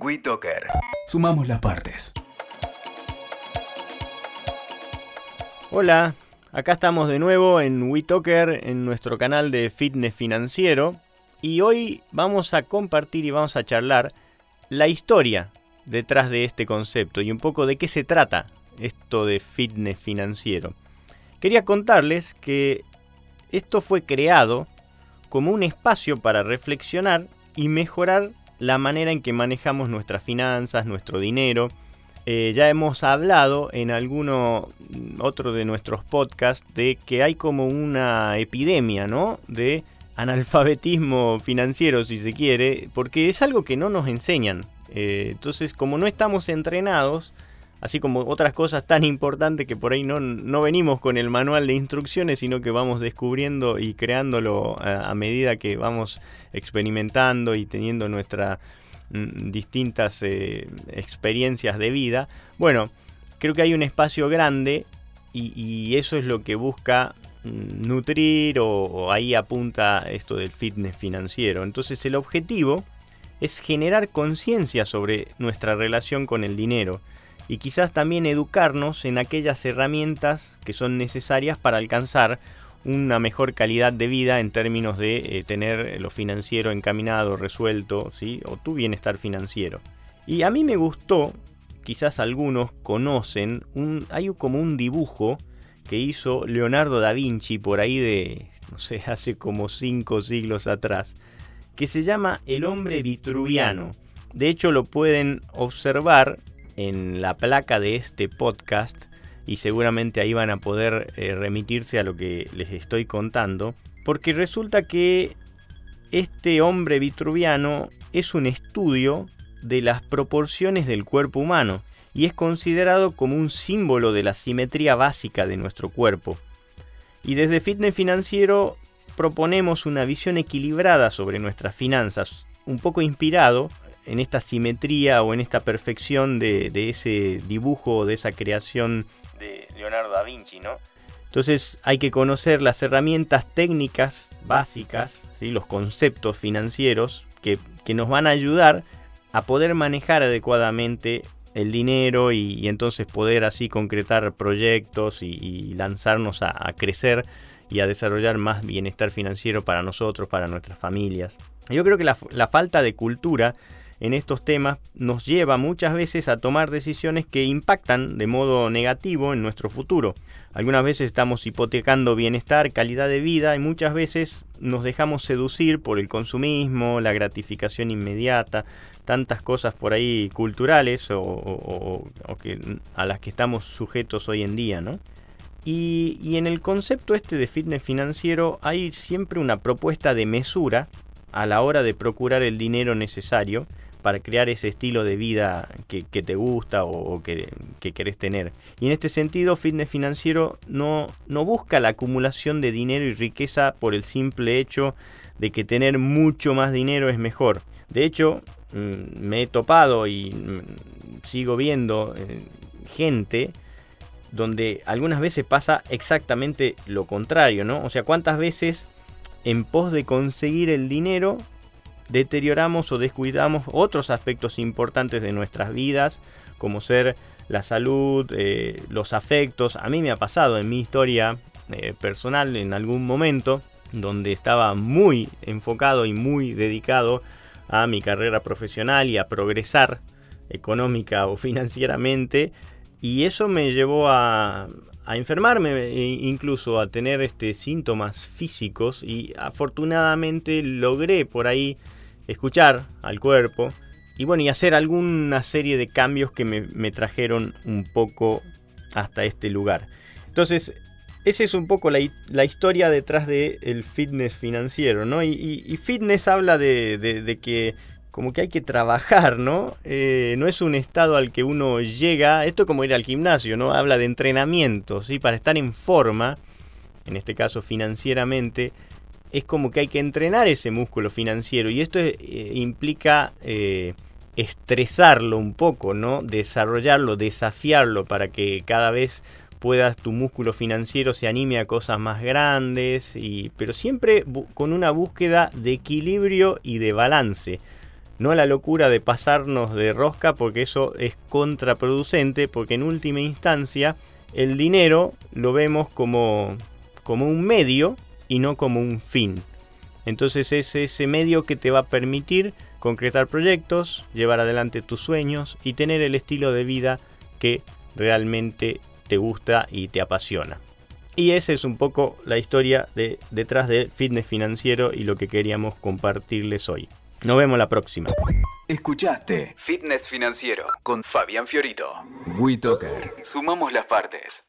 WeToker. Sumamos las partes. Hola, acá estamos de nuevo en WeToker, en nuestro canal de fitness financiero. Y hoy vamos a compartir y vamos a charlar la historia detrás de este concepto y un poco de qué se trata esto de fitness financiero. Quería contarles que esto fue creado como un espacio para reflexionar y mejorar la manera en que manejamos nuestras finanzas, nuestro dinero. Eh, ya hemos hablado en alguno otro de nuestros podcasts de que hay como una epidemia, ¿no? De analfabetismo financiero, si se quiere, porque es algo que no nos enseñan. Eh, entonces, como no estamos entrenados, así como otras cosas tan importantes que por ahí no, no venimos con el manual de instrucciones, sino que vamos descubriendo y creándolo a, medida que vamos experimentando y teniendo nuestras mm, distintas eh, experiencias de vida. Bueno, creo que hay un espacio grande y, eso es lo que busca mm, nutrir o, o ahí apunta esto del fitness financiero. Entonces el objetivo es generar conciencia sobre nuestra relación con el dinero y quizás también educarnos en aquellas herramientas que son necesarias para alcanzar una mejor calidad de vida en términos de eh, tener lo financiero encaminado, resuelto, ¿sí? o tu bienestar financiero. Y a mí me gustó, quizás algunos conocen, un, hay como un dibujo que hizo Leonardo da Vinci por ahí de, no sé, hace como cinco siglos atrás, que se llama El hombre vitruviano. De hecho lo pueden observar en la placa de este podcast y seguramente ahí van a poder eh, remitirse a lo que les estoy contando, porque resulta que este hombre vitruviano es un estudio de las proporciones del cuerpo humano y es considerado como un símbolo de la simetría básica de nuestro cuerpo. Y desde Fitness Financiero proponemos una visión equilibrada sobre nuestras finanzas, un poco inspirado en esta simetría o en esta perfección de, ese dibujo, de esa creación de Leonardo da Vinci, ¿no? Entonces hay que conocer las herramientas técnicas básicas, ¿sí? los conceptos financieros que, nos van a ayudar a poder manejar adecuadamente el dinero y, entonces poder así concretar proyectos y, lanzarnos a, crecer y a desarrollar más bienestar financiero para nosotros, para nuestras familias. Yo creo que la falta de cultura en estos temas nos lleva muchas veces a tomar decisiones que impactan de modo negativo en nuestro futuro. Algunas veces estamos hipotecando bienestar, calidad de vida y muchas veces nos dejamos seducir por el consumismo, la gratificación inmediata, tantas cosas por ahí culturales o, a las que estamos sujetos hoy en día, ¿no? Y, y, en el concepto este de fitness financiero hay siempre una propuesta de mesura a la hora de procurar el dinero necesario para crear ese estilo de vida que, te gusta o, que, querés tener. Y en este sentido, fitness financiero no, no busca la acumulación de dinero y riqueza por el simple hecho de que tener mucho más dinero es mejor. De hecho, mm, me he topado y mm, sigo viendo eh, gente donde algunas veces pasa exactamente lo contrario, ¿no? O sea, cuántas veces en pos de conseguir el dinero deterioramos o descuidamos otros aspectos importantes de nuestras vidas, como ser la salud, eh, los afectos. A mí me ha pasado en mi historia eh, personal en algún momento donde estaba muy enfocado y muy dedicado a mi carrera profesional y a progresar económica o financieramente y eso me llevó a, a enfermarme e incluso a tener este síntomas físicos y afortunadamente logré por ahí escuchar al cuerpo y bueno, y hacer alguna serie de cambios que me, trajeron un poco hasta este lugar. Entonces, esa es un poco la, historia detrás del fitness financiero, ¿no? Y, fitness habla de, que como que hay que trabajar, ¿no? Eh, no es un estado al que uno llega, esto es como ir al gimnasio, ¿no? Habla de entrenamiento, ¿sí? Para estar en forma, en este caso financieramente, es como que hay que entrenar ese músculo financiero y esto eh, implica eh, estresarlo un poco, ¿no? Desarrollarlo, desafiarlo para que cada vez puedas tu músculo financiero se anime a cosas más grandes, y, pero siempre con una búsqueda de equilibrio y de balance. No la locura de pasarnos de rosca porque eso es contraproducente, porque en última instancia el dinero lo vemos como, como un medio y no como un fin. Entonces es ese medio que te va a permitir concretar proyectos, llevar adelante tus sueños y tener el estilo de vida que realmente te gusta y te apasiona. Y esa es un poco la historia de, detrás del fitness financiero y lo que queríamos compartirles hoy. Nos vemos la próxima. Escuchaste Fitness Financiero con Fabián Fiorito. WeToker. Sumamos las partes.